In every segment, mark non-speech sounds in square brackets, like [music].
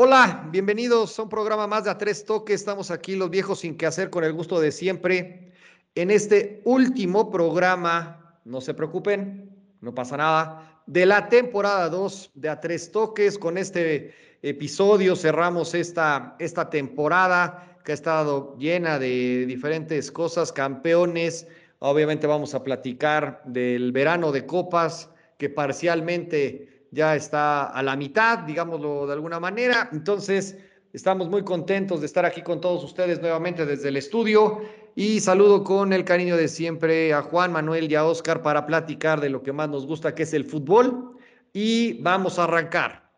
Hola, bienvenidos a un programa más de A Tres Toques. Estamos aquí los viejos sin que hacer con el gusto de siempre. En este último programa, no se preocupen, no pasa nada, de la temporada 2 de A Tres Toques. Con este episodio cerramos esta, esta temporada que ha estado llena de diferentes cosas, campeones. Obviamente vamos a platicar del verano de copas que parcialmente ya está a la mitad, digámoslo de alguna manera. Entonces, estamos muy contentos de estar aquí con todos ustedes nuevamente desde el estudio y saludo con el cariño de siempre a Juan Manuel y a Oscar para platicar de lo que más nos gusta, que es el fútbol. Y vamos a arrancar.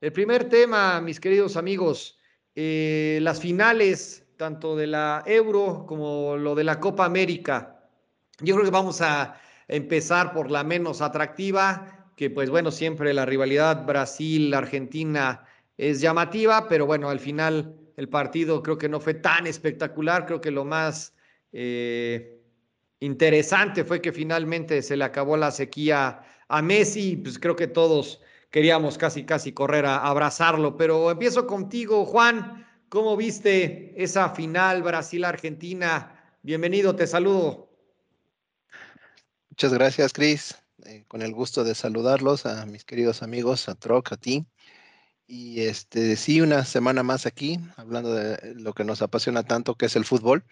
El primer tema, mis queridos amigos, eh, las finales tanto de la Euro como lo de la Copa América. Yo creo que vamos a empezar por la menos atractiva, que pues bueno, siempre la rivalidad Brasil-Argentina es llamativa, pero bueno, al final el partido creo que no fue tan espectacular, creo que lo más eh, interesante fue que finalmente se le acabó la sequía a Messi, pues creo que todos queríamos casi, casi correr a abrazarlo, pero empiezo contigo, Juan, ¿cómo viste esa final Brasil-Argentina? Bienvenido, te saludo. Muchas gracias, Cris. Eh, con el gusto de saludarlos a mis queridos amigos, a Troc, a ti. Y este, sí, una semana más aquí, hablando de lo que nos apasiona tanto, que es el fútbol.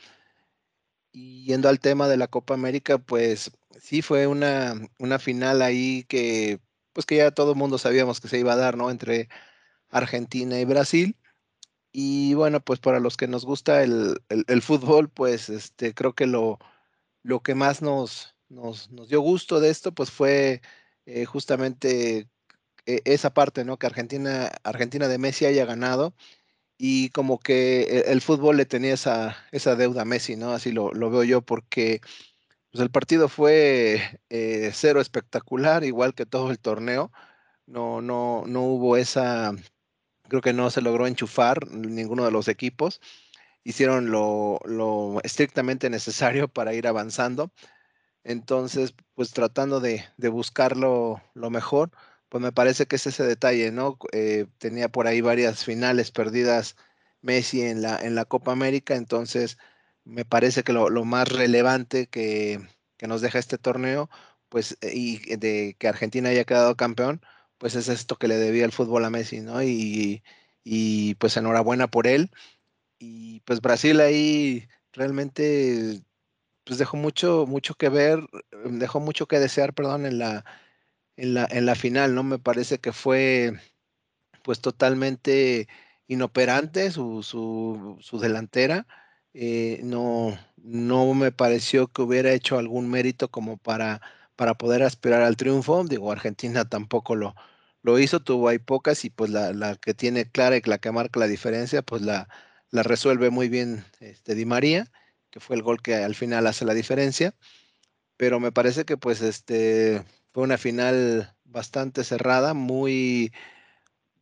Y yendo al tema de la Copa América, pues sí fue una, una final ahí que, pues que ya todo el mundo sabíamos que se iba a dar, ¿no? Entre Argentina y Brasil. Y bueno, pues para los que nos gusta el, el, fútbol, pues este, creo que lo, lo que más nos, nos, dio gusto de esto, pues fue eh, justamente e, esa parte, ¿no? Que Argentina, Argentina de Messi haya ganado y como que e, el, fútbol le tenía esa, esa deuda a Messi, ¿no? Así lo, veo yo porque pues el partido fue eh, cero espectacular, igual que todo el torneo. No, no, no hubo esa, creo que no se logró enchufar ninguno de los equipos. Hicieron lo, lo estrictamente necesario para ir avanzando. Entonces, pues tratando de, de buscarlo lo mejor, pues me parece que es ese detalle, ¿no? Eh, tenía por ahí varias finales perdidas Messi en la, en la Copa América, entonces me parece que lo, más relevante que, nos deja este torneo, pues, eh, y de que Argentina haya quedado campeón, pues es esto que le debía el fútbol a Messi, ¿no? Y, y pues enhorabuena por él. Y pues Brasil ahí realmente pues dejó mucho, mucho que ver, dejó mucho que desear, perdón, en la, en la, en la final, ¿no? Me parece que fue pues totalmente inoperante su, su, su delantera. Eh, no, no me pareció que hubiera hecho algún mérito como para, para poder aspirar al triunfo. Digo, Argentina [laughs] tampoco lo, lo hizo, tuvo ahí pocas y pues la, la, que tiene clara y la que marca la diferencia, pues la, la resuelve muy bien este, Di María que fue el gol que al final hace la diferencia. Pero me parece que pues este fue una final bastante cerrada, muy,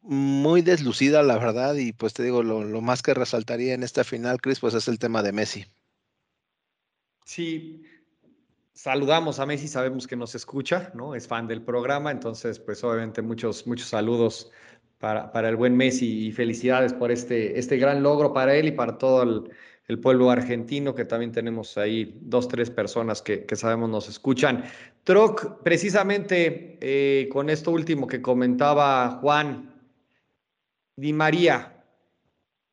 muy deslucida, la verdad. Y pues te digo, lo, más que resaltaría en esta final, Chris, pues es el tema de Messi. Sí, saludamos a Messi, sabemos que nos escucha, ¿no? Es fan del programa, entonces, pues obviamente muchos, muchos saludos para, para el buen Messi y felicidades por este, este gran logro para él y para todo el, el pueblo argentino, que también tenemos ahí dos, tres personas que, sabemos nos escuchan. Troc, precisamente eh, con esto último que comentaba Juan, Di María,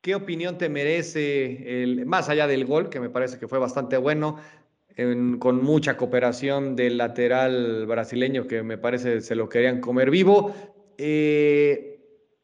¿qué opinión te merece, el, más allá del gol, que me parece que fue bastante bueno, con mucha cooperación del lateral brasileño, que me parece se lo querían comer vivo? Eh,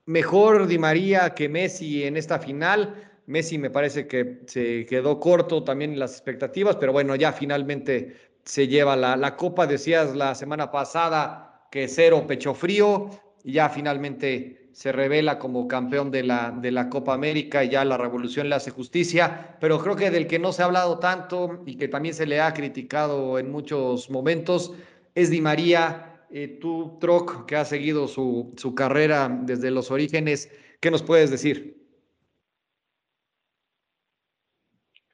mejor Di María que Messi en esta final Messi me parece que se quedó corto también las expectativas, pero bueno, ya finalmente se lleva la, copa. Decías la semana pasada que cero pecho frío, y ya finalmente se revela como campeón de la, de la Copa América y ya la revolución le hace justicia, pero creo que del que no se ha hablado tanto y que también se le ha criticado en muchos momentos es Di María. Eh, tú, Troc, que ha seguido su, su carrera desde los orígenes, ¿qué nos puedes decir?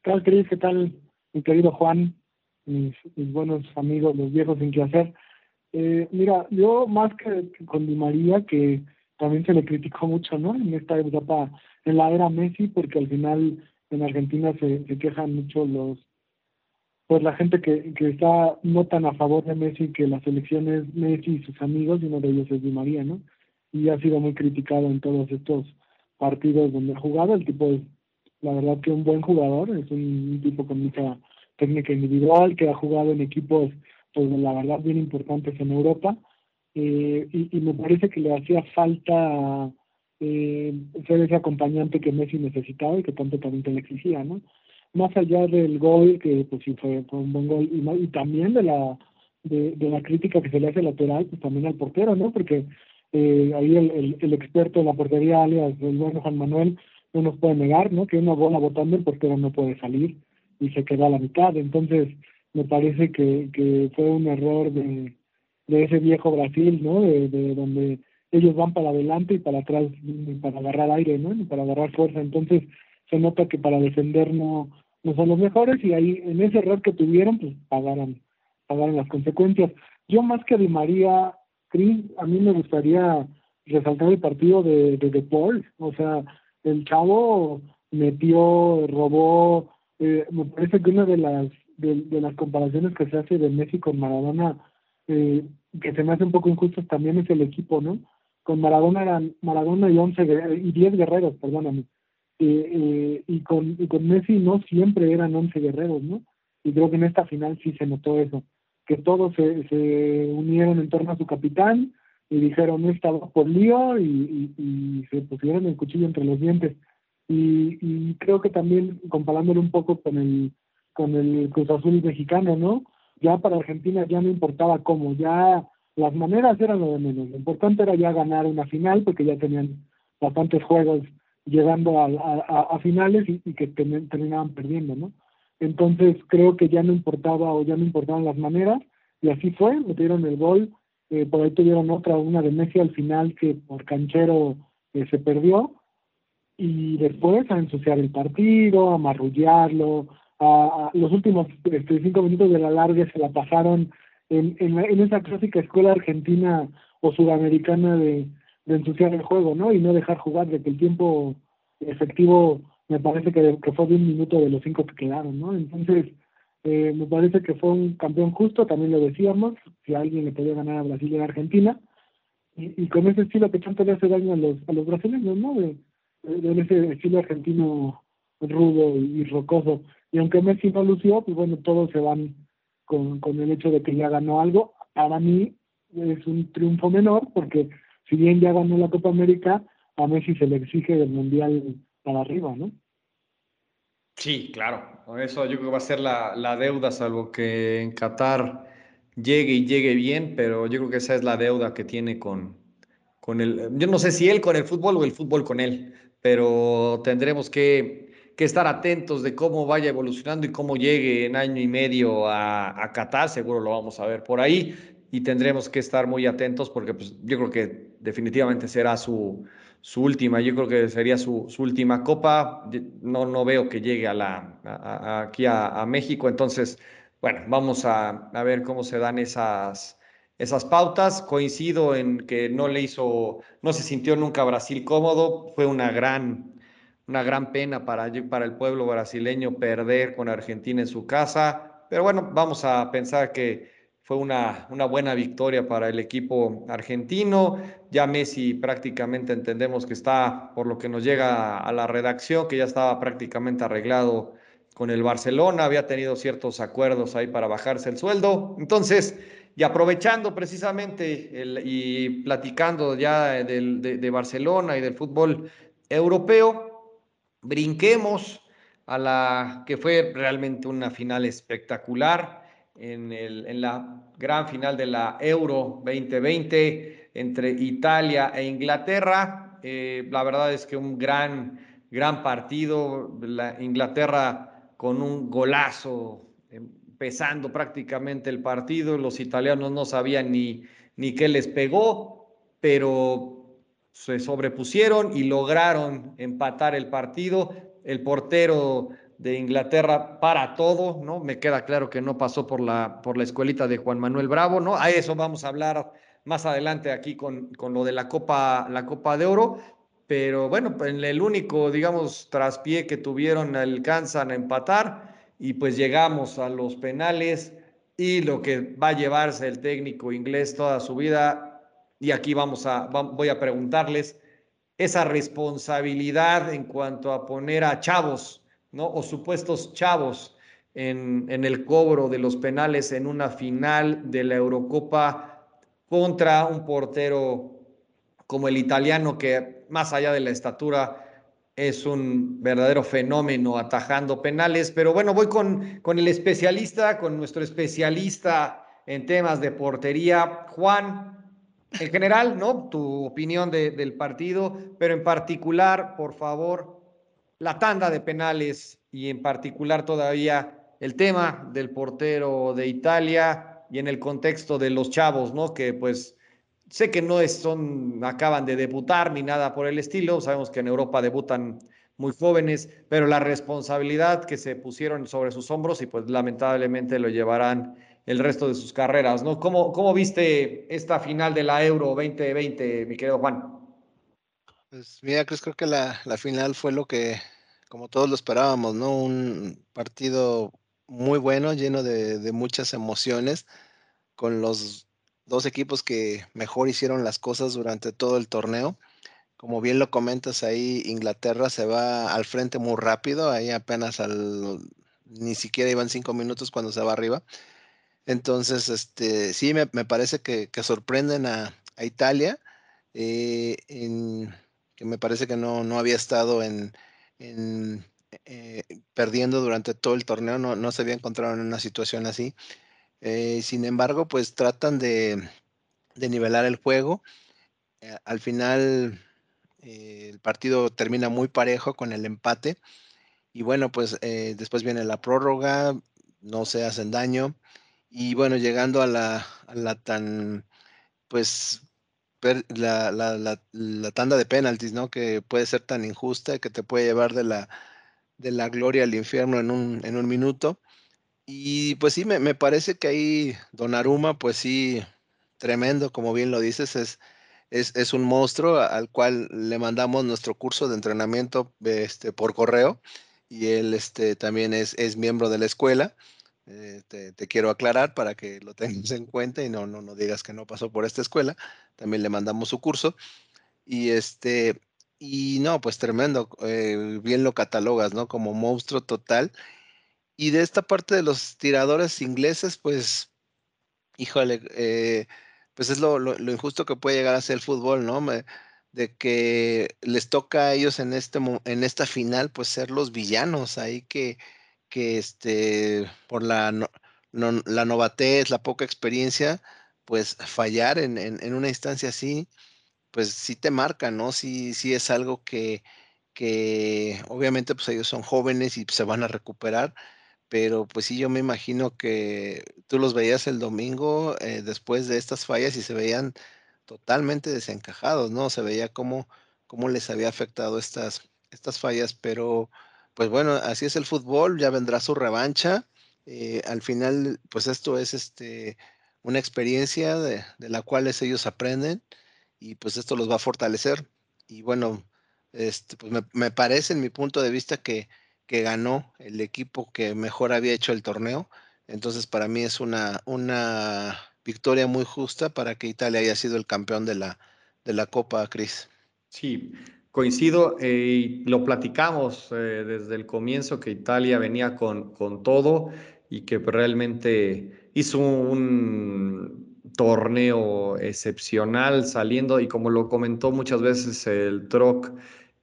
¿Qué tal, Cris? ¿Qué tal, mi querido Juan? Mis, buenos amigos, los viejos sin qué hacer. Eh, mira, yo más que con Di María, que también se le criticó mucho, ¿no? En esta etapa, en la era Messi, porque al final en Argentina se, se quejan mucho los pues la gente que, que está no tan a favor de Messi que la selección es Messi y sus amigos, y uno de ellos es Di María, ¿no? Y ha sido muy criticado en todos estos partidos donde ha jugado. El tipo es, la verdad, que un buen jugador, es un, tipo con mucha técnica individual, que ha jugado en equipos, pues la verdad, bien importantes en Europa. Eh, y, y, me parece que le hacía falta eh, ser ese acompañante que Messi necesitaba y que tanto talento le exigía, ¿no? más allá del gol, que pues sí fue, un buen gol, y, también de la de, la crítica que se le hace lateral, pues también al portero, ¿no? Porque eh, ahí el, el, experto en la portería, alias el bueno Juan Manuel, no nos puede negar, ¿no? Que una bola botando el portero no puede salir y se queda a la mitad. Entonces, me parece que, que fue un error de, de ese viejo Brasil, ¿no? De, de donde ellos van para adelante y para atrás para agarrar aire, ¿no? Y para agarrar fuerza. Entonces, se nota que para defender no, no son los mejores y ahí en ese error que tuvieron, pues pagaron, pagaron las consecuencias. Yo más que Di María, Cris, a mí me gustaría resaltar el partido de, de, de Paul, o sea, el chavo metió, robó, eh, me parece que una de las de, las comparaciones que se hace de Messi con Maradona, eh, que se me hace un poco injusto también es el equipo, ¿no? Con Maradona eran Maradona y once y diez guerreros, perdóname eh, y, con, y con Messi no siempre eran 11 guerreros, ¿no? Y creo que en esta final sí se notó eso, que todos se, se unieron en torno a su capitán y dijeron, estaba por lío y, y, se pusieron el cuchillo entre los dientes. Y, y creo que también comparándolo un poco con el, con el Cruz Azul mexicano, ¿no? Ya para Argentina ya no importaba cómo, ya las maneras eran lo de menos. Lo importante era ya ganar una final porque ya tenían bastantes juegos llegando a, a, finales y, que terminaban perdiendo, ¿no? Entonces creo que ya no importaba o ya no importaban las maneras y así fue, metieron el gol, eh, por ahí tuvieron otra, una de Messi al final que por canchero eh, se perdió y después a ensuciar el partido, a marrullarlo, a, los últimos este, cinco minutos de la larga se la pasaron en, en, en esa clásica escuela argentina o sudamericana de de ensuciar el juego, ¿no? Y no dejar jugar, de que el tiempo efectivo me parece que, que fue de un minuto de los cinco que quedaron, ¿no? Entonces, eh, me parece que fue un campeón justo, también lo decíamos, si alguien le podía ganar a Brasil y a Argentina, y, y, con ese estilo que tanto le hace daño a los, a los brasileños, ¿no? De, de, ese estilo argentino rudo y, rocoso. Y aunque Messi no lució, pues bueno, todos se van con, con el hecho de que ya ganó algo. Para mí es un triunfo menor porque si bien ya ganó la Copa América, a Messi se le exige del Mundial para arriba, ¿no? Sí, claro. Eso yo creo que va a ser la, la deuda, salvo que en Qatar llegue y llegue bien, pero yo creo que esa es la deuda que tiene con, con el... Yo no sé si él con el fútbol o el fútbol con él, pero tendremos que, que estar atentos de cómo vaya evolucionando y cómo llegue en año y medio a, a Qatar, seguro lo vamos a ver por ahí y tendremos que estar muy atentos porque pues, yo creo que definitivamente será su, su última, yo creo que sería su, su, última copa, no, no veo que llegue a la, aquí a, México, entonces, bueno, vamos a, a, ver cómo se dan esas, esas pautas, coincido en que no le hizo, no se sintió nunca Brasil cómodo, fue una gran, una gran pena para, para el pueblo brasileño perder con Argentina en su casa, pero bueno, vamos a pensar que fue una, una buena victoria para el equipo argentino. Ya Messi prácticamente entendemos que está, por lo que nos llega a la redacción, que ya estaba prácticamente arreglado con el Barcelona, había tenido ciertos acuerdos ahí para bajarse el sueldo. Entonces, y aprovechando precisamente el, y platicando ya del, de, de Barcelona y del fútbol europeo, brinquemos a la que fue realmente una final espectacular en, el, en la gran final de la Euro 2020 entre Italia e Inglaterra. Eh, la verdad es que un gran, gran partido. La Inglaterra con un golazo, empezando prácticamente el partido. Los italianos no sabían ni, ni qué les pegó, pero se sobrepusieron y lograron empatar el partido. El portero de Inglaterra para todo, ¿no? Me queda claro que no pasó por la, por la escuelita de Juan Manuel Bravo, ¿no? A eso vamos a hablar más adelante aquí con, con lo de la Copa, la Copa de Oro. Pero bueno, en el único, digamos, traspié que tuvieron alcanzan a empatar y pues llegamos a los penales y lo que va a llevarse el técnico inglés toda su vida. Y aquí vamos a, voy a preguntarles esa responsabilidad en cuanto a poner a chavos, ¿no? O supuestos chavos en, en el cobro de los penales en una final de la Eurocopa contra un portero como el italiano que más allá de la estatura es un verdadero fenómeno atajando penales. Pero bueno, voy con, con el especialista, con nuestro especialista en temas de portería, Juan. En general, ¿no? Tu opinión del partido, pero en particular, por favor, la tanda de penales y en particular todavía el tema del portero de Italia y en el contexto de los chavos, ¿no? Que pues Sé que no son, acaban de debutar ni nada por el estilo. Sabemos que en Europa debutan muy jóvenes, pero la responsabilidad que se pusieron sobre sus hombros y pues lamentablemente lo llevarán el resto de sus carreras, ¿no? ¿Cómo, cómo viste esta final de la Euro 2020, mi querido Juan? Pues mira, creo que la, la final fue lo que, como todos lo esperábamos, ¿no? Un partido muy bueno, lleno de, muchas emociones, con los dos equipos que mejor hicieron las cosas durante todo el torneo. Como bien lo comentas ahí, Inglaterra se va al frente muy rápido, ahí apenas al, ni siquiera iban cinco minutos cuando se va arriba. Entonces, este, sí, me, parece que, sorprenden a, Italia, eh, que me parece que no, no había estado en, eh, perdiendo durante todo el torneo, no, no se había encontrado en una situación así. Eh, sin embargo, pues tratan de, nivelar el juego. Eh, al final, el partido termina muy parejo con el empate. Y bueno, pues después viene la prórroga, no se hacen daño. Y bueno, llegando a la, tan, pues, la, la, tanda de penaltis, ¿no? Que puede ser tan injusta, que te puede llevar de la, de la gloria al infierno en un, en un minuto. Y pues sí, me, parece que ahí Aruma, pues sí, tremendo, como bien lo dices, es, es, un monstruo al cual le mandamos nuestro curso de entrenamiento este, por correo y él este, también es, es miembro de la escuela. Eh, te, quiero aclarar para que lo tengas en cuenta y no, no, no digas que no pasó por esta escuela. También le mandamos su curso. Y este, y no, pues tremendo, eh, bien lo catalogas, ¿no? Como monstruo total y de esta parte de los tiradores ingleses, pues, híjole, eh, pues es lo, injusto que puede llegar a ser el fútbol, ¿no? de que les toca a ellos en, este, en esta final, pues ser los villanos ahí que, que este, por la, la novatez, la poca experiencia, pues fallar en, en, una instancia así, pues sí te marca, ¿no? Sí, sí es algo que, que obviamente pues ellos son jóvenes y se van a recuperar, pero pues sí, yo me imagino que tú los veías el domingo eh, después de estas fallas y se veían totalmente desencajados, ¿no? Se veía cómo, cómo les había afectado estas, estas fallas, pero pues bueno, así es el fútbol, ya vendrá su revancha. Eh, al final, pues esto es este, una experiencia de, la cual ellos aprenden y pues esto los va a fortalecer. Y bueno, este, pues me, parece en mi punto de vista que que ganó el equipo que mejor había hecho el torneo. Entonces, para mí es una, una victoria muy justa para que Italia haya sido el campeón de la, de la Copa, Cris. Sí, coincido eh, y lo platicamos eh, desde el comienzo que Italia venía con, con todo y que realmente hizo un torneo excepcional saliendo y como lo comentó muchas veces el Troc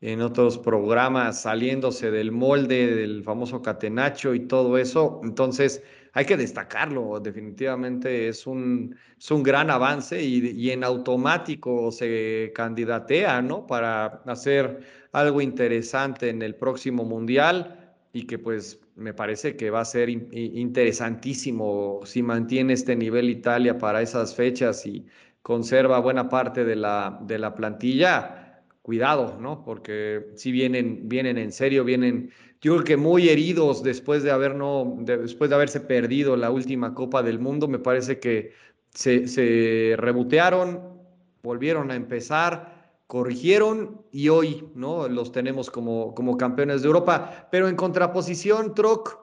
en otros programas saliéndose del molde del famoso catenacho y todo eso. Entonces, hay que destacarlo, definitivamente es un, es un gran avance y, en automático se candidatea, ¿no? Para hacer algo interesante en el próximo mundial y que pues me parece que va a ser interesantísimo si mantiene este nivel Italia para esas fechas y conserva buena parte de la, de la plantilla cuidado, ¿no? Porque si vienen, vienen en serio, vienen, yo creo que muy heridos después de haber no, después de haberse perdido la última Copa del Mundo, me parece que se, se rebotearon, volvieron a empezar, corrigieron y hoy ¿no? los tenemos como, como campeones de Europa. Pero en contraposición, Troc,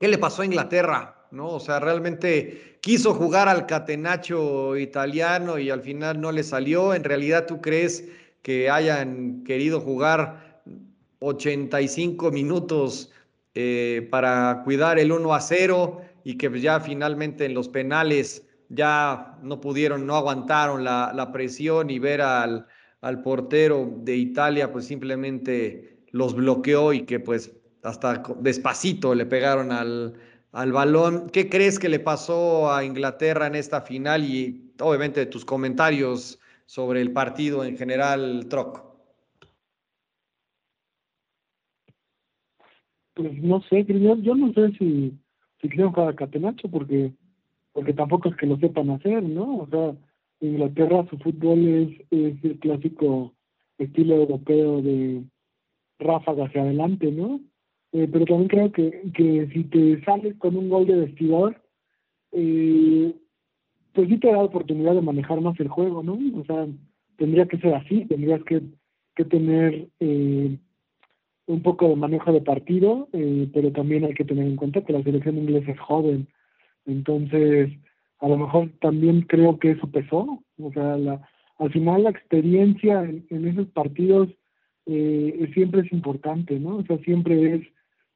¿qué le pasó a Inglaterra? ¿No? O sea, realmente quiso jugar al catenacho italiano y al final no le salió. ¿En realidad tú crees que hayan querido jugar 85 minutos eh, para cuidar el 1 a 0 y que ya finalmente en los penales ya no pudieron, no aguantaron la, presión y ver al, al, portero de Italia, pues simplemente los bloqueó y que pues hasta despacito le pegaron al, al balón. ¿Qué crees que le pasó a Inglaterra en esta final? Y obviamente tus comentarios sobre el partido en general, Troc. Pues no sé, yo, no sé si, si creo cada catenacho, porque porque tampoco es que lo sepan hacer, ¿no? O sea, Inglaterra su fútbol es, es el clásico estilo europeo de ráfaga hacia adelante, ¿no? Eh, pero también creo que, que si te sales con un gol de vestidor, eh, pues sí te da la oportunidad de manejar más el juego, ¿no? O sea, tendría que ser así, tendrías que, que tener eh, un poco de manejo de partido, eh, pero también hay que tener en cuenta que la selección inglesa es joven, entonces, a lo mejor también creo que eso pesó. O sea, la, al final la experiencia en, esos partidos eh, siempre es importante, ¿no? O sea, siempre es,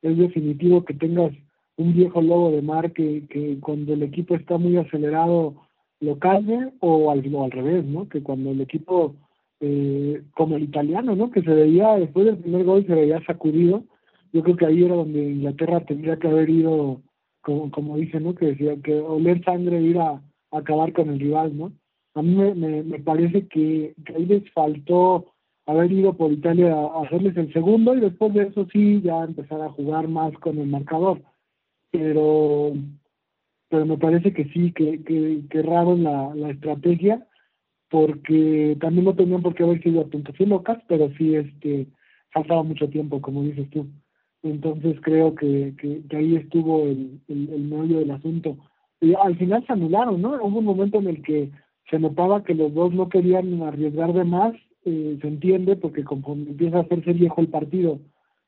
es definitivo que tengas un viejo lobo de mar que, que cuando el equipo está muy acelerado lo calme o al, al revés, ¿no? Que cuando el equipo, eh, como el italiano, ¿no? Que se veía, después del primer gol se veía sacudido, yo creo que ahí era donde Inglaterra tendría que haber ido como, como ¿no? Que decía que oler sangre ir a, acabar con el rival, ¿no? A mí me, me, parece que, ahí les faltó haber ido por Italia a hacerles el segundo y después de eso sí ya empezar a jugar más con el marcador. Pero pero me parece que sí, que, que, que erraron la, la estrategia porque también no tenían por qué haber sido a puntuación locas, pero sí este faltaba mucho tiempo, como dices tú. Entonces creo que, que, ahí estuvo el, el, el, meollo del asunto. Al final se anularon, ¿no? Hubo un momento en el que se notaba que los dos no querían arriesgar de más, eh, se entiende, porque conforme empieza a hacerse viejo el partido,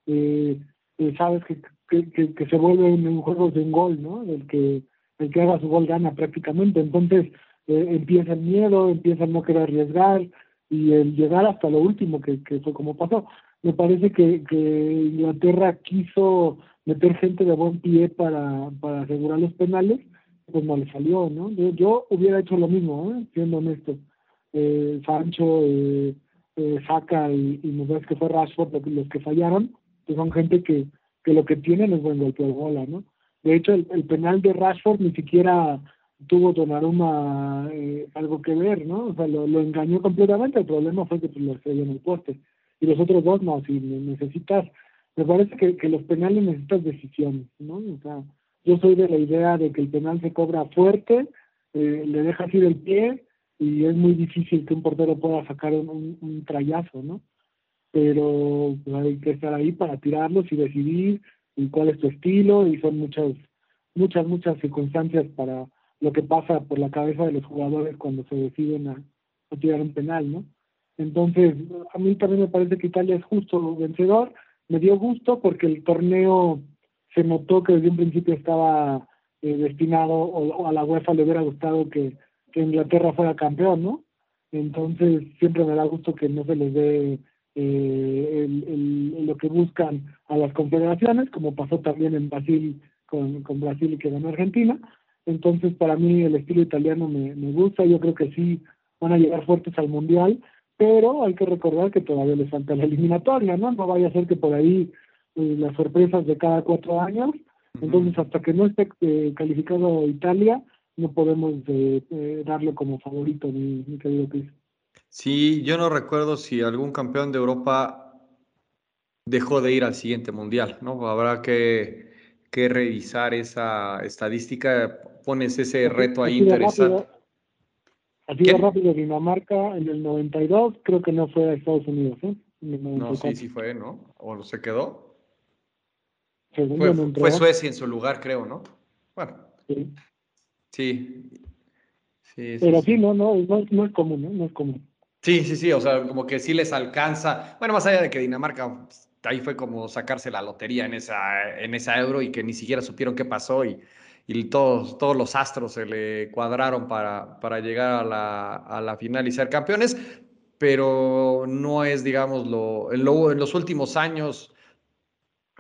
eh, eh, sabes que, que, que, se vuelve un, juego de un gol, ¿no? El que, el que haga su gol gana prácticamente. Entonces empieza el miedo, empieza el no querer arriesgar y el llegar hasta lo último, que, que fue como pasó me parece que, que Inglaterra quiso meter gente de buen pie para, para asegurar los penales, pues no le salió, ¿no? Yo, hubiera hecho lo mismo, ¿eh? siendo honesto. Eh, Sancho, eh, eh, Saca y, y me parece que fue Rashford los que fallaron, que son gente que, que lo que tienen es buen golpe de bola, ¿no? De hecho, el, el penal de Rashford ni siquiera tuvo Donnarumma eh, algo que ver, ¿no? O sea, lo, lo engañó completamente, el problema fue que pues, lo estrelló en el poste y los otros dos no, si necesitas, me parece que, que los penales necesitas decisiones, ¿no? O sea, yo soy de la idea de que el penal se cobra fuerte, eh, le dejas ir el pie y es muy difícil que un portero pueda sacar un, un, trayazo, ¿no? Pero pues, hay que estar ahí para tirarlos y decidir cuál es tu estilo y son muchas, muchas, muchas circunstancias para lo que pasa por la cabeza de los jugadores cuando se deciden a, tirar un penal, ¿no? Entonces, a mí también me parece que Italia es justo vencedor. Me dio gusto porque el torneo se notó que desde un principio estaba eh, destinado, o, a la UEFA le hubiera gustado que, Inglaterra fuera campeón, ¿no? Entonces, siempre me da gusto que no se les dé eh, el, lo que buscan a las confederaciones, como pasó también en Brasil con, con Brasil y que ganó Argentina. Entonces, para mí el estilo italiano me, me gusta, yo creo que sí van a llegar fuertes al Mundial pero hay que recordar que todavía les falta la eliminatoria, ¿no? No vaya a ser que por ahí eh, las sorpresas de cada cuatro años, entonces hasta que no esté eh, calificado Italia, no podemos eh, eh darle como favorito, mi, mi querido Cris. Sí, yo no recuerdo si algún campeón de Europa dejó de ir al siguiente mundial, ¿no? Habrá que, que revisar esa estadística, pones ese reto ahí interesante. Así de rápido Dinamarca en el 92, creo que no fue a Estados Unidos, ¿eh? No, sí, sí fue, ¿no? ¿O se quedó? Fue, fue, Suecia en su lugar, creo, ¿no? Bueno. Sí. Sí. Pero sí, no, no, no, no es común, ¿no? No es común. Sí, sí, sí, o sea, como que sí les alcanza. Bueno, más allá de que Dinamarca, ahí fue como sacarse la lotería en esa, en esa euro y que ni siquiera supieron qué pasó y, y todos, todos los astros se le cuadraron para, para llegar a la, a la final y ser campeones, pero no es, digamos, lo, en, en los últimos años,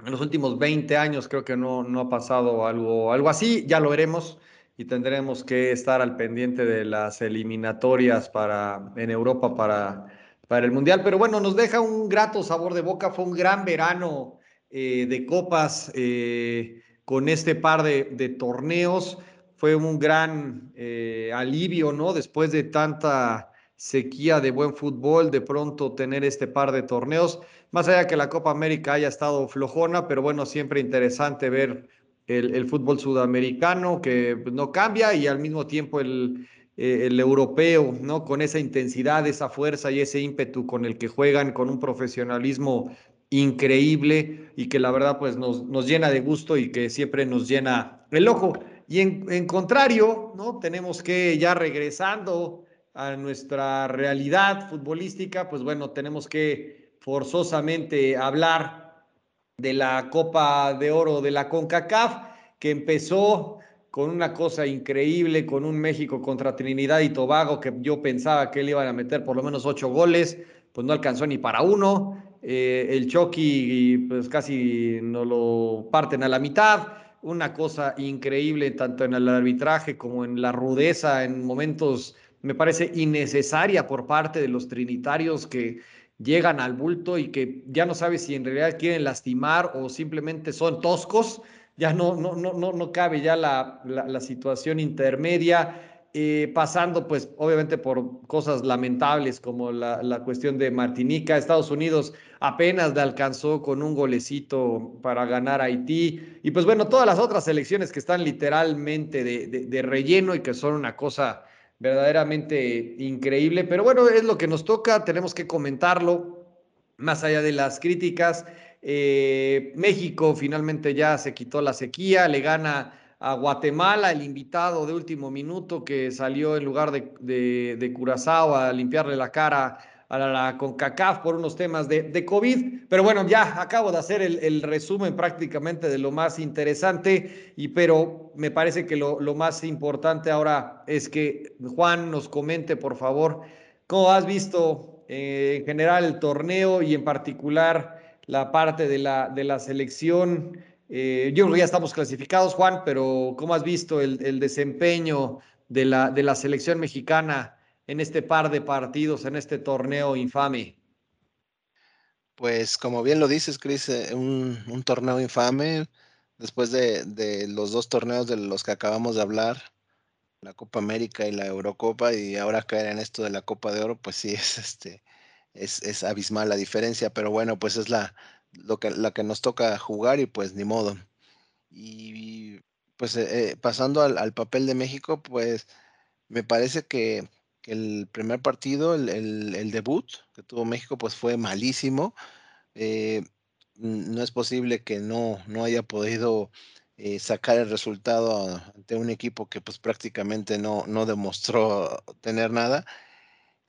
en los últimos 20 años creo que no, no ha pasado algo, algo así, ya lo veremos y tendremos que estar al pendiente de las eliminatorias para, en Europa para, para el Mundial. Pero bueno, nos deja un grato sabor de boca, fue un gran verano eh, de copas eh, con este par de, torneos. Fue un gran eh, alivio, ¿no? Después de tanta sequía de buen fútbol, de pronto tener este par de torneos. Más allá que la Copa América haya estado flojona, pero bueno, siempre interesante ver el, fútbol sudamericano que pues, no cambia y al mismo tiempo el, eh, el europeo, ¿no? Con esa intensidad, esa fuerza y ese ímpetu con el que juegan, con un profesionalismo increíble y que la verdad pues nos, nos llena de gusto y que siempre nos llena el ojo. Y en, en contrario, ¿no? Tenemos que ya regresando a nuestra realidad futbolística, pues bueno, tenemos que forzosamente hablar de la Copa de Oro de la CONCACAF, que empezó con una cosa increíble, con un México contra Trinidad y Tobago, que yo pensaba que le iban a meter por lo menos ocho goles, pues no alcanzó ni para uno. Eh, el Chucky, pues casi no lo parten a la mitad. Una cosa increíble, tanto en el arbitraje como en la rudeza, en momentos, me parece innecesaria por parte de los trinitarios que llegan al bulto y que ya no sabes si en realidad quieren lastimar o simplemente son toscos, ya no, no, no, no, no cabe ya la, la, situación intermedia, eh, pasando pues obviamente por cosas lamentables como la, la, cuestión de Martinica, Estados Unidos apenas le alcanzó con un golecito para ganar Haití, y pues bueno, todas las otras elecciones que están literalmente de, de relleno y que son una cosa verdaderamente increíble. Pero bueno, es lo que nos toca, tenemos que comentarlo, más allá de las críticas. Eh, México finalmente ya se quitó la sequía, le gana a Guatemala, el invitado de último minuto que salió en lugar de, de, Curazao a limpiarle la cara a la, CONCACAF por unos temas de, de, COVID. Pero bueno, ya acabo de hacer el, el, resumen prácticamente de lo más interesante, y pero me parece que lo, lo, más importante ahora es que Juan nos comente, por favor, cómo has visto eh, en general el torneo y en particular la parte de la, de la selección. Eh, yo creo que ya estamos clasificados, Juan, pero ¿cómo has visto el, el desempeño de la, de la selección mexicana? en este par de partidos, en este torneo infame? Pues como bien lo dices, Chris, eh, un, un torneo infame después de, de, los dos torneos de los que acabamos de hablar, la Copa América y la Eurocopa, y ahora caer en esto de la Copa de Oro, pues sí, [laughs] es, este, es, es abismal la diferencia, pero bueno, pues es la, lo que, la que nos toca jugar y pues ni modo. Y pues eh, eh pasando al, papel de México, pues me parece que el primer partido, el, el, debut que tuvo México, pues fue malísimo. Eh, no es posible que no, no haya podido sacar el resultado ante un equipo que pues prácticamente no, no demostró tener nada.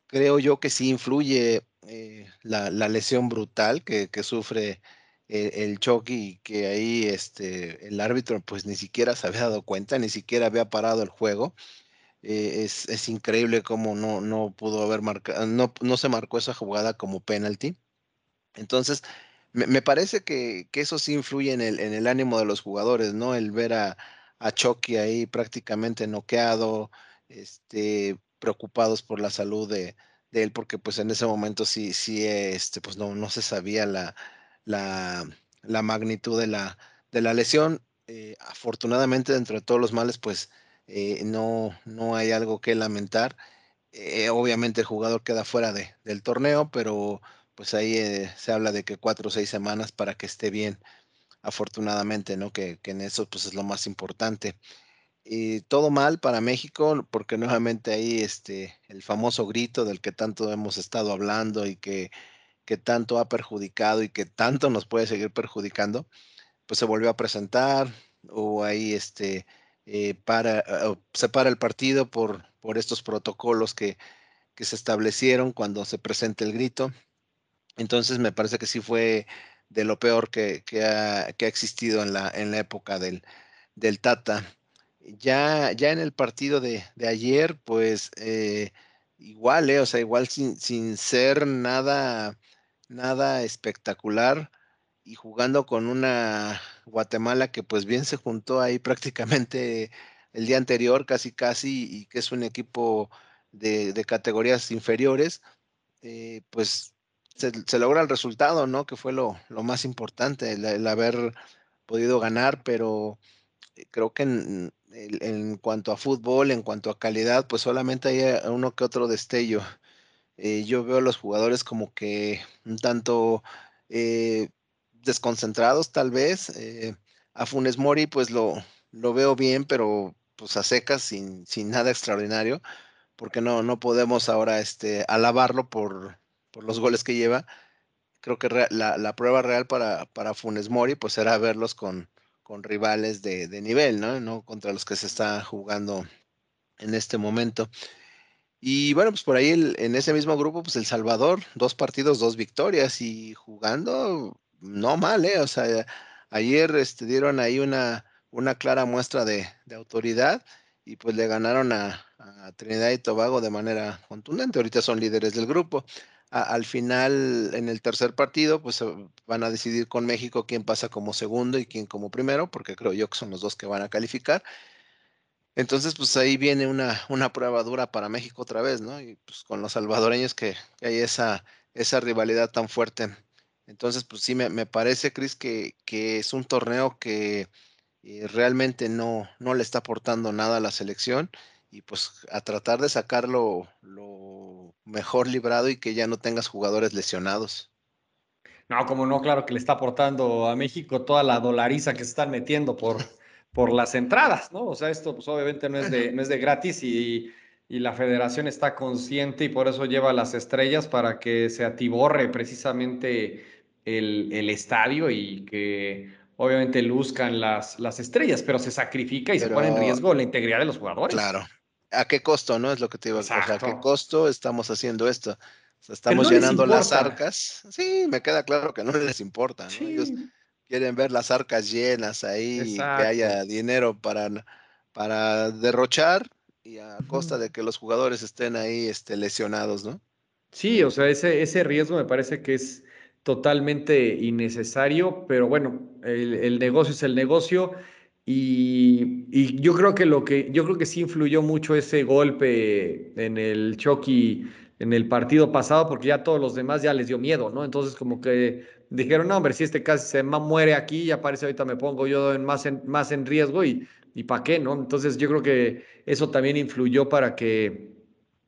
Creo yo que sí influye eh, la, lesión brutal que, sufre el, el Chucky y que ahí este, el árbitro pues ni siquiera se había dado cuenta, ni siquiera había parado el juego. Eh, es, es, increíble cómo no, no pudo haber marcado, no, no, se marcó esa jugada como penalty. Entonces, me, me parece que, que, eso sí influye en el, en el, ánimo de los jugadores, ¿no? El ver a, a Chucky ahí prácticamente noqueado, este, preocupados por la salud de, de, él, porque pues en ese momento sí, sí, este, pues no, no se sabía la, la, la magnitud de la, de la lesión. Eh, afortunadamente, dentro de todos los males, pues eh, no, no hay algo que lamentar. Eh, obviamente el jugador queda fuera de, del torneo, pero pues ahí se habla de que cuatro o seis semanas para que esté bien, afortunadamente, ¿no? Que, que en eso pues es lo más importante. Y todo mal para México, porque nuevamente ahí este, el famoso grito del que tanto hemos estado hablando y que, que tanto ha perjudicado y que tanto nos puede seguir perjudicando, pues se volvió a presentar, o ahí este, eh, para, separa el partido por, por estos protocolos que, que se establecieron cuando se presenta el grito. Entonces me parece que sí fue de lo peor que, ha, existido en la, en la época del, del Tata. Ya, ya en el partido de, ayer, pues eh, igual, eh, o sea, igual sin, sin ser nada, nada espectacular y jugando con una Guatemala que pues bien se juntó ahí prácticamente el día anterior, casi casi, y que es un equipo de, categorías inferiores, eh, pues se, logra el resultado, ¿no? Que fue lo, más importante, el, haber podido ganar, pero eh, creo que en, cuanto a fútbol, en cuanto a calidad, pues solamente hay uno que otro destello. Eh, yo veo a los jugadores como que un tanto desconcentrados tal vez. a Funes Mori pues lo, lo veo bien, pero pues a secas, sin, sin nada extraordinario, porque no, no podemos ahora este, alabarlo por, por los goles que lleva. Creo que la, la, prueba real para, para Funes Mori pues era verlos con, con rivales de, de, nivel, ¿no? No contra los que se está jugando en este momento. Y bueno, pues por ahí en ese mismo grupo, pues El Salvador, dos partidos, dos victorias y jugando no mal, ¿eh? O sea, ayer este, dieron ahí una, una clara muestra de, autoridad y pues le ganaron a, Trinidad y Tobago de manera contundente. Ahorita son líderes del grupo. Al final, en el tercer partido, pues eh, van a decidir con México quién pasa como segundo y quién como primero, porque creo yo que son los dos que van a calificar. Entonces, pues ahí viene una, una prueba dura para México otra vez, ¿no? Y pues con los salvadoreños que, hay esa, esa rivalidad tan fuerte. Entonces, pues sí, me, parece, Cris, que, que es un torneo que eh, realmente no, no le está aportando nada a la selección y pues a tratar de sacarlo lo mejor librado y que ya no tengas jugadores lesionados. No, como no, claro que le está aportando a México toda la dolariza que se están metiendo por, por las entradas, ¿no? O sea, esto pues obviamente no es de, no es de gratis y, y la federación está consciente y por eso lleva las estrellas para que se atiborre precisamente el, el estadio y que obviamente luzcan las, las estrellas, pero se sacrifica y se pone en riesgo la integridad de los jugadores. Claro. ¿A qué costo, no? Es lo que te iba a decir. ¿A qué costo estamos haciendo esto? estamos llenando las arcas. Sí, me queda claro que no les importa. ¿no? Ellos quieren ver las arcas llenas ahí, que haya dinero para, para derrochar y a costa de que los jugadores estén ahí este, lesionados, ¿no? Sí, o sea, ese, ese riesgo me parece que es totalmente innecesario, pero bueno, el, negocio es el negocio y, yo creo que lo que yo creo que sí influyó mucho ese golpe en el Chucky en el partido pasado porque ya todos los demás ya les dio miedo, ¿no? Entonces como que dijeron, no, hombre, si este casi se muere aquí, ya parece ahorita me pongo yo en más, en, más en riesgo y, y ¿para qué, no? Entonces yo creo que eso también influyó para que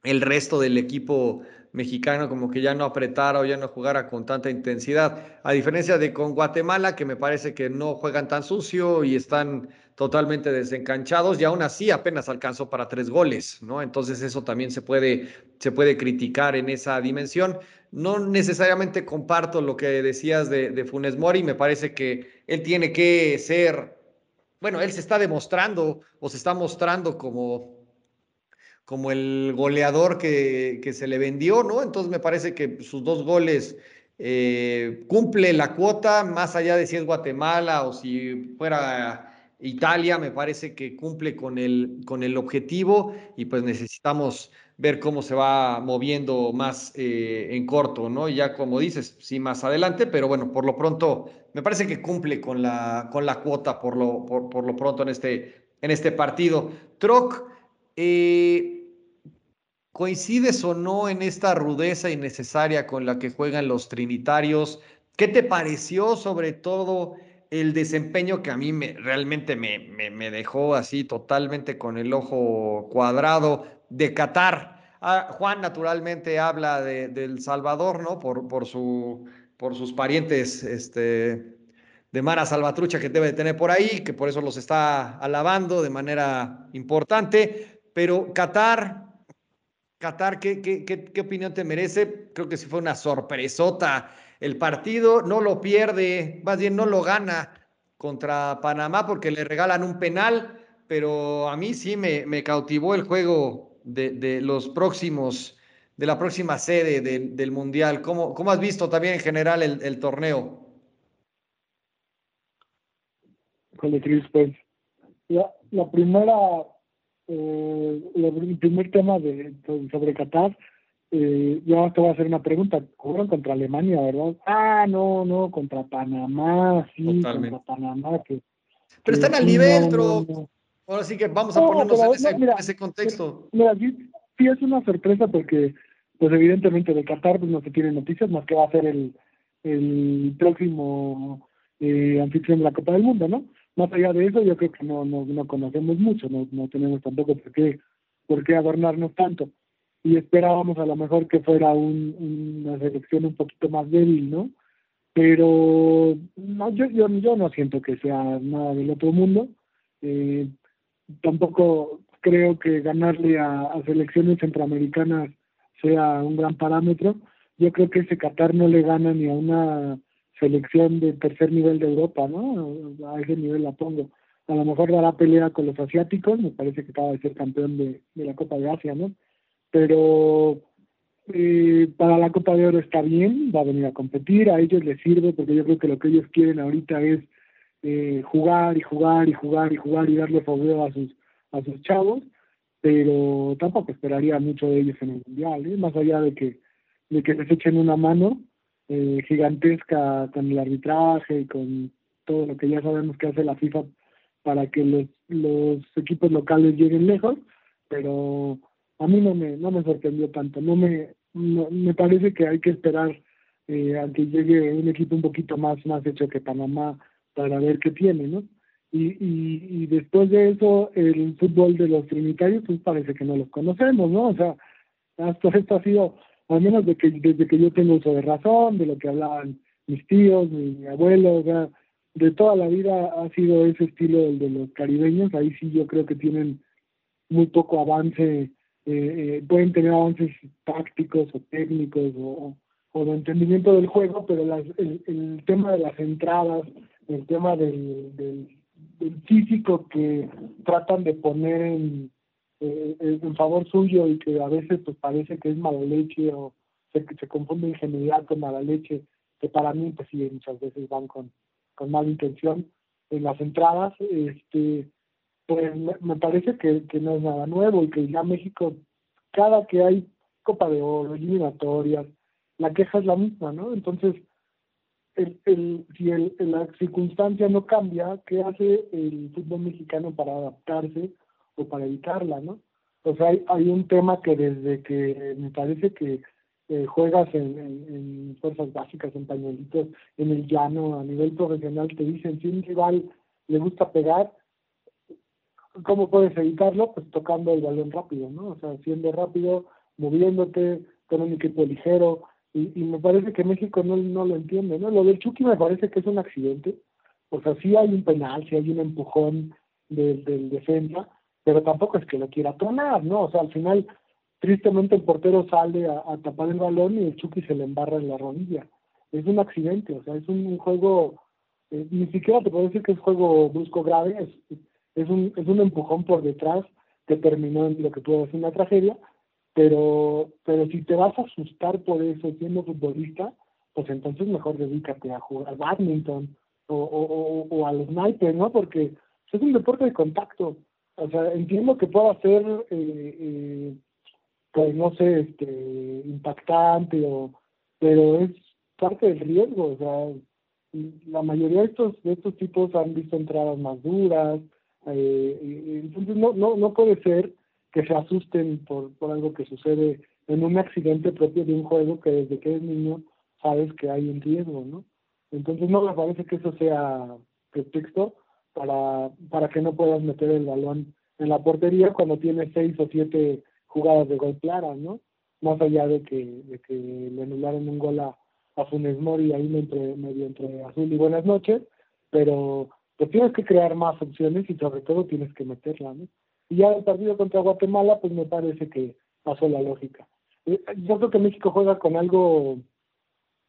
el resto del equipo mexicano como que ya no apretara o ya no jugara con tanta intensidad. A diferencia de con Guatemala, que me parece que no juegan tan sucio y están totalmente desencanchados y aún así apenas alcanzó para tres goles, ¿no? Entonces eso también se puede, se puede criticar en esa dimensión. No necesariamente comparto lo que decías de, de Funes Mori, me parece que él tiene que ser, bueno, él se está demostrando o se está mostrando como como el goleador que, se le vendió, ¿no? Entonces me parece que sus dos goles eh, cumple la cuota, más allá de si es Guatemala o si fuera Italia, me parece que cumple con el, con el objetivo y pues necesitamos ver cómo se va moviendo más eh, en corto, ¿no? Y ya como dices, sí más adelante, pero bueno, por lo pronto me parece que cumple con la, con la cuota por lo, por, lo pronto en este, en este partido. Troc, eh, ¿Coincides o no en esta rudeza innecesaria con la que juegan los trinitarios? ¿Qué te pareció sobre todo el desempeño que a mí me, realmente me, me, dejó así totalmente con el ojo cuadrado de Qatar? Ah, Juan naturalmente habla de, del Salvador, ¿no? Por, por, su, por sus parientes este, de Mara Salvatrucha que debe de tener por ahí, que por eso los está alabando de manera importante. Pero Qatar, Qatar, ¿qué, qué, opinión te merece? Creo que sí fue una sorpresota. El partido no lo pierde, más bien no lo gana contra Panamá porque le regalan un penal, pero a mí sí me, cautivó el juego de, los próximos, de la próxima sede del Mundial. ¿Cómo, ¿Cómo, has visto también en general el, torneo? Con pues la, la primera, eh, el primer tema de, sobre Qatar, eh, yo te voy a hacer una pregunta. Jugaron contra Alemania, ¿verdad? Ah, no, no, contra Panamá, sí, contra Panamá. Que, Pero están al nivel, no, Ahora sí que vamos a ponernos en, ese, contexto. Mira, sí, sí, es una sorpresa porque, pues evidentemente de Qatar pues, no se tiene noticias más que va a ser el, el próximo eh, anfitrión de la Copa del Mundo, ¿no? Más allá de eso, yo creo que no, no, no conocemos mucho, no, no tenemos tampoco por qué, por qué adornarnos tanto. Y esperábamos a lo mejor que fuera un, una selección un poquito más débil, ¿no? Pero no, yo, yo, yo no siento que sea nada del otro mundo. Eh, tampoco creo que ganarle a, a, selecciones centroamericanas sea un gran parámetro. Yo creo que ese Qatar no le gana ni a una selección de tercer nivel de Europa, ¿no? A ese nivel la pongo. A lo mejor dará pelea con los asiáticos, me parece que acaba de ser campeón de, de la Copa de Asia, ¿no? Pero eh, para la Copa de Oro está bien, va a venir a competir, a ellos les sirve porque yo creo que lo que ellos quieren ahorita es eh, jugar y jugar y jugar y jugar y darle fogueo a sus, a sus chavos, pero tampoco esperaría mucho de ellos en el Mundial, ¿eh? más allá de que, de que les echen una mano, eh, gigantesca con el arbitraje y con todo lo que ya sabemos que hace la FIFA para que los, equipos locales lleguen lejos, pero a mí no me, no me sorprendió tanto, no me, me parece que hay que esperar eh, a que llegue un equipo un poquito más, más hecho que Panamá para ver qué tiene, ¿no? Y, y, y después de eso, el fútbol de los trinitarios, pues parece que no los conocemos, ¿no? O sea, hasta esto ha sido al menos de que, desde que yo tengo uso de razón, de lo que hablaban mis tíos, mi, abuelo, de toda la vida ha sido ese estilo de los caribeños, ahí sí yo creo que tienen muy poco avance, eh, eh, pueden tener avances tácticos o técnicos o, o de entendimiento del juego, pero las, el, el, tema de las entradas, el tema del, del, del físico que tratan de poner en, eh, en favor suyo y que a veces pues parece que es mala leche o se, se confunde ingenuidad con mala leche, que para mí pues sí muchas veces van con, con mala intención en las entradas, este pues me, parece que, que no es nada nuevo y que ya México, cada que hay Copa de Oro, eliminatorias, la queja es la misma, ¿no? Entonces, el, el, si el, la circunstancia no cambia, ¿qué hace el fútbol mexicano para adaptarse o para evitarla, ¿no? O sea, hay, hay un tema que desde que me parece que eh, juegas en, en, fuerzas básicas, en pañuelitos, en el llano, a nivel profesional, te dicen, si un rival le gusta pegar, ¿cómo puedes evitarlo? Pues tocando el balón rápido, ¿no? O sea, siendo rápido, moviéndote, con un equipo ligero, y, me parece que México no, no lo entiende, ¿no? Lo del Chucky me parece que es un accidente, o sea, sí hay un penal, sí hay un empujón del, del defensa, pero tampoco es que lo quiera tronar, ¿no? O sea, al final, tristemente el portero sale a, tapar el balón y el Chucky se le embarra en la rodilla. Es un accidente, o sea, es un, juego, eh, ni siquiera te puedo decir que es juego brusco grave, es, es, un, es un empujón por detrás que terminó lo que puede ser una tragedia, pero, pero si te vas a asustar por eso siendo futbolista, pues entonces mejor dedícate a jugar badminton o, o, o, al sniper, ¿no? Porque es un deporte de contacto o sea, entiendo que pueda ser, eh, eh, pues no sé, este, impactante, o, pero es parte del riesgo, o sea, la mayoría de estos, de estos tipos han visto entradas más duras, eh, entonces no, no, no puede ser que se asusten por, por algo que sucede en un accidente propio de un juego que desde que eres niño sabes que hay un riesgo, ¿no? Entonces no me parece que eso sea pretexto para, para que no puedas meter el balón en la portería cuando tienes seis o siete jugadas de gol claras, ¿no? Más allá de que, de que le anularon un gol a, a Funes Mori ahí entre, medio entre azul y buenas noches, pero pues tienes que crear más opciones y sobre todo tienes que meterla, ¿no? Y ya el partido contra Guatemala, pues me parece que pasó la lógica. Eh, yo creo que México juega con algo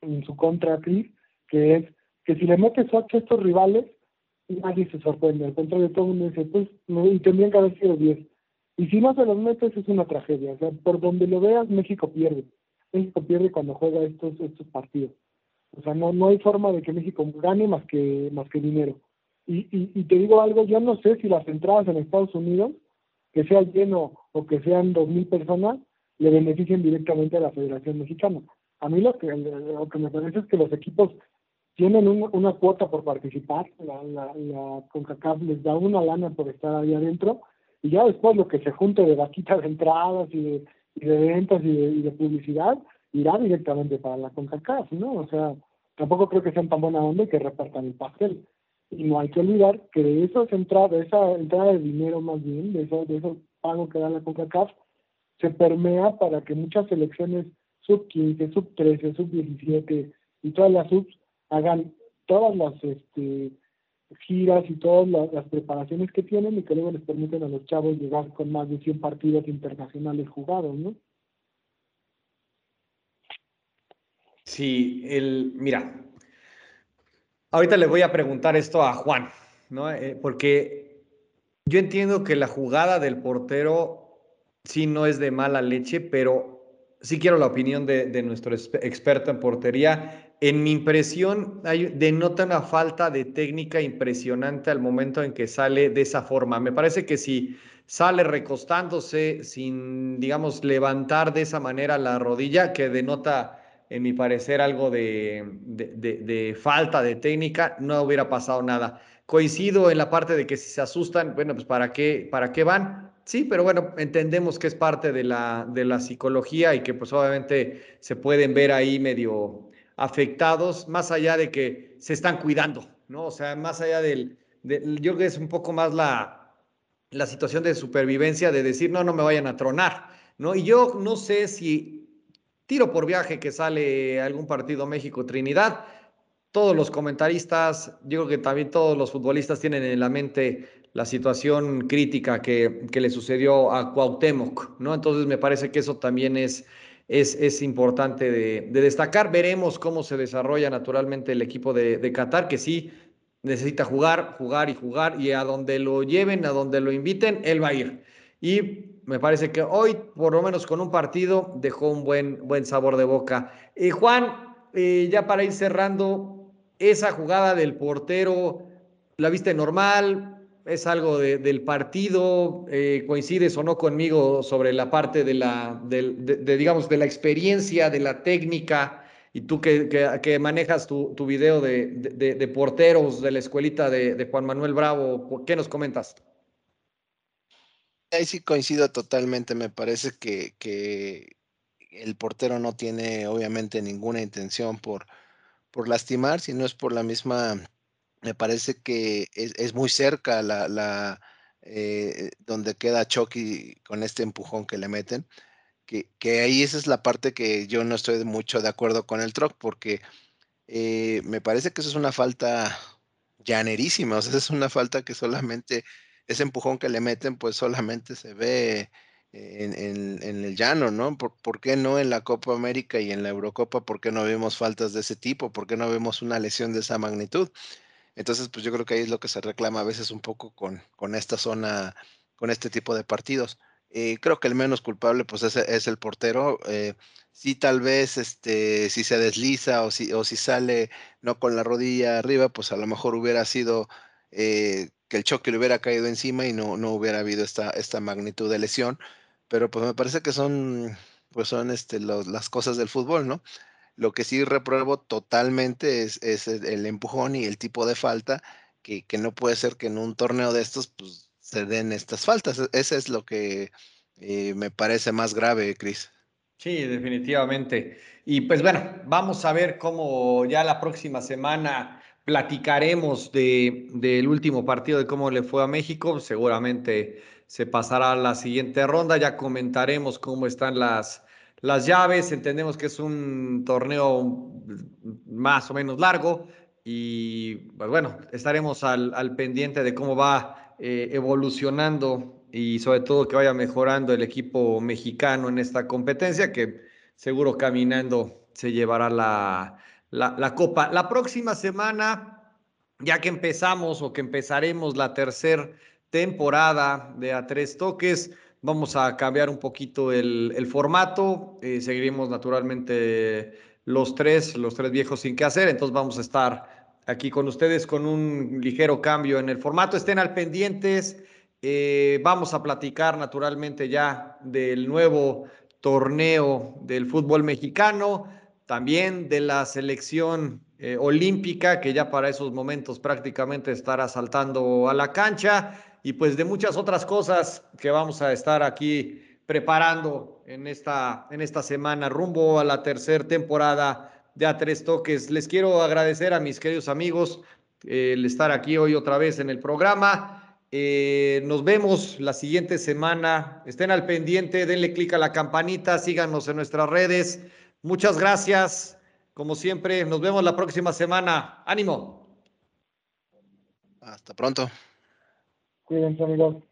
en su contra, Cris, que es que si le metes a estos rivales, nadie se sorprende, al contrario, todo el mundo dice, pues, no, y tendrían que haber sido 10. Y si no se los metes es una tragedia, o sea, por donde lo veas, México pierde. México pierde cuando juega estos, estos partidos. O sea, no, no hay forma de que México gane más que, más que dinero. Y, y, y te digo algo, yo no sé si las entradas en Estados Unidos, que sea lleno o que sean dos mil personas, le beneficien directamente a la Federación Mexicana. A mí lo que, lo que me parece es que los equipos tienen una cuota por participar, la, la, la CONCACAF les da una lana por estar ahí adentro, y ya después lo que se junte de vaquitas de entradas y de, y de ventas y de, y de publicidad, irá directamente para la CONCACAF, ¿no? O sea, tampoco creo que sean tan buena onda y que repartan el pastel. Y no hay que olvidar que de esas entradas, esa entrada de dinero más bien, de esos, de esos pagos que da la CONCACAF, se permea para que muchas selecciones sub 15, sub 13, sub 17 y todas las subs hagan todas las este, giras y todas las, preparaciones que tienen y que luego les permiten a los chavos llegar con más de 100 partidos internacionales jugados, ¿no? Sí, el, mira, ahorita le voy a preguntar esto a Juan, ¿no? Eh, porque yo entiendo que la jugada del portero sí no es de mala leche, pero sí quiero la opinión de, de nuestro experto en portería en mi impresión, denota una falta de técnica impresionante al momento en que sale de esa forma. Me parece que si sale recostándose sin, digamos, levantar de esa manera la rodilla, que denota, en mi parecer, algo de, de, de, falta de técnica, no hubiera pasado nada. Coincido en la parte de que si se asustan, bueno, pues ¿para qué, para qué van? Sí, pero bueno, entendemos que es parte de la, de la psicología y que pues obviamente se pueden ver ahí medio afectados, más allá de que se están cuidando, ¿no? O sea, más allá del, yo creo que es un poco más la, la situación de supervivencia de decir, no, no me vayan a tronar, ¿no? Y yo no sé si tiro por viaje que sale algún partido México-Trinidad, todos los comentaristas, yo que también todos los futbolistas tienen en la mente la situación crítica que, que le sucedió a Cuauhtémoc, ¿no? Entonces me parece que eso también es es, importante de, destacar. Veremos cómo se desarrolla naturalmente el equipo de, Qatar, que sí necesita jugar, jugar y jugar, y a donde lo lleven, a donde lo inviten, él va a ir. Y me parece que hoy, por lo menos con un partido, dejó un buen, buen sabor de boca. y Juan, eh, ya para ir cerrando, esa jugada del portero, ¿la viste normal? Es algo del partido, eh, coincides o no conmigo sobre la parte de la, de, digamos, de la experiencia, de la técnica, y tú que, que, manejas tu, tu video de, porteros de la escuelita de, Juan Manuel Bravo, ¿qué nos comentas? Ahí sí coincido totalmente, me parece que, que el portero no tiene obviamente ninguna intención por, por lastimar, si no es por la misma me parece que es, muy cerca la, la eh, donde queda Chucky con este empujón que le meten, que, que, ahí esa es la parte que yo no estoy mucho de acuerdo con el Troc, porque eh, me parece que eso es una falta llanerísima, o sea, es una falta que solamente, ese empujón que le meten, pues solamente se ve en, en, en el llano, ¿no? ¿Por, ¿Por, qué no en la Copa América y en la Eurocopa? ¿Por qué no vemos faltas de ese tipo? ¿Por qué no vemos una lesión de esa magnitud? Entonces, pues yo creo que ahí es lo que se reclama a veces un poco con, con esta zona, con este tipo de partidos. Eh, creo que el menos culpable pues es, el portero. Eh, sí, tal vez este, si se desliza o si, o si sale no con la rodilla arriba, pues a lo mejor hubiera sido eh, que el choque le hubiera caído encima y no, no hubiera habido esta, esta magnitud de lesión. Pero pues me parece que son, pues son este, los, las cosas del fútbol, ¿no? Lo que sí repruebo totalmente es, el empujón y el tipo de falta, que, no puede ser que en un torneo de estos pues, se den estas faltas. E, ese es lo que eh, me parece más grave, Cris. Sí, definitivamente. Y pues bueno, vamos a ver cómo ya la próxima semana platicaremos de, del último partido, de cómo le fue a México. Seguramente se pasará a la siguiente ronda, ya comentaremos cómo están las, las llaves. Entendemos que es un torneo más o menos largo y pues bueno, estaremos al, pendiente de cómo va eh, evolucionando y sobre todo que vaya mejorando el equipo mexicano en esta competencia, que seguro caminando se llevará la, la copa. La próxima semana ya que empezamos o que empezaremos la tercera temporada de A Tres Toques, vamos a cambiar un poquito el, formato. Eh, seguiremos naturalmente los tres, los tres viejos sin qué hacer. Entonces vamos a estar aquí con ustedes con un ligero cambio en el formato. Estén al pendientes. Eh, vamos a platicar naturalmente ya del nuevo torneo del fútbol mexicano, también de la selección eh, olímpica que ya para esos momentos prácticamente estará saltando a la cancha y pues de muchas otras cosas que vamos a estar aquí preparando en esta, en esta semana rumbo a la tercera temporada de A Tres Toques. Les quiero agradecer a mis queridos amigos eh, el estar aquí hoy otra vez en el programa. Eh, nos vemos la siguiente semana. Estén al pendiente, denle clic a la campanita, síganos en nuestras redes. Muchas gracias. Como siempre, nos vemos la próxima semana. Ánimo. Hasta pronto. Cuídense, amigos.